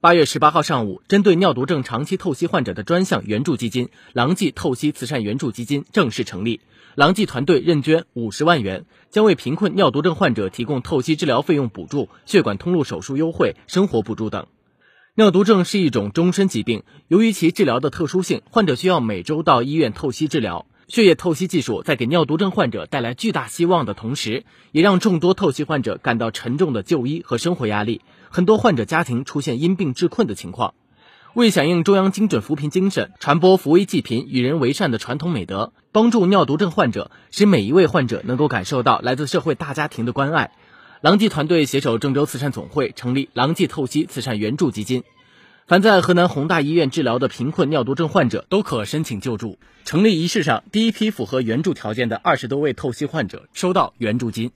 八月十八号上午，针对尿毒症长期透析患者的专项援助基金“郎记透析慈善援助基金”正式成立。郎记团队认捐五十万元，将为贫困尿毒症患者提供透析治疗费用补助、血管通路手术优惠、生活补助等。尿毒症是一种终身疾病，由于其治疗的特殊性，患者需要每周到医院透析治疗。血液透析技术在给尿毒症患者带来巨大希望的同时，也让众多透析患者感到沉重的就医和生活压力。很多患者家庭出现因病致困的情况。为响应中央精准扶贫精神，传播扶危济贫、与人为善的传统美德，帮助尿毒症患者，使每一位患者能够感受到来自社会大家庭的关爱，郎记团队携手郑州慈善总会成立郎记透析慈善援助基金。凡在河南宏大医院治疗的贫困尿毒症患者都可申请救助。成立仪式上，第一批符合援助条件的二十多位透析患者收到援助金。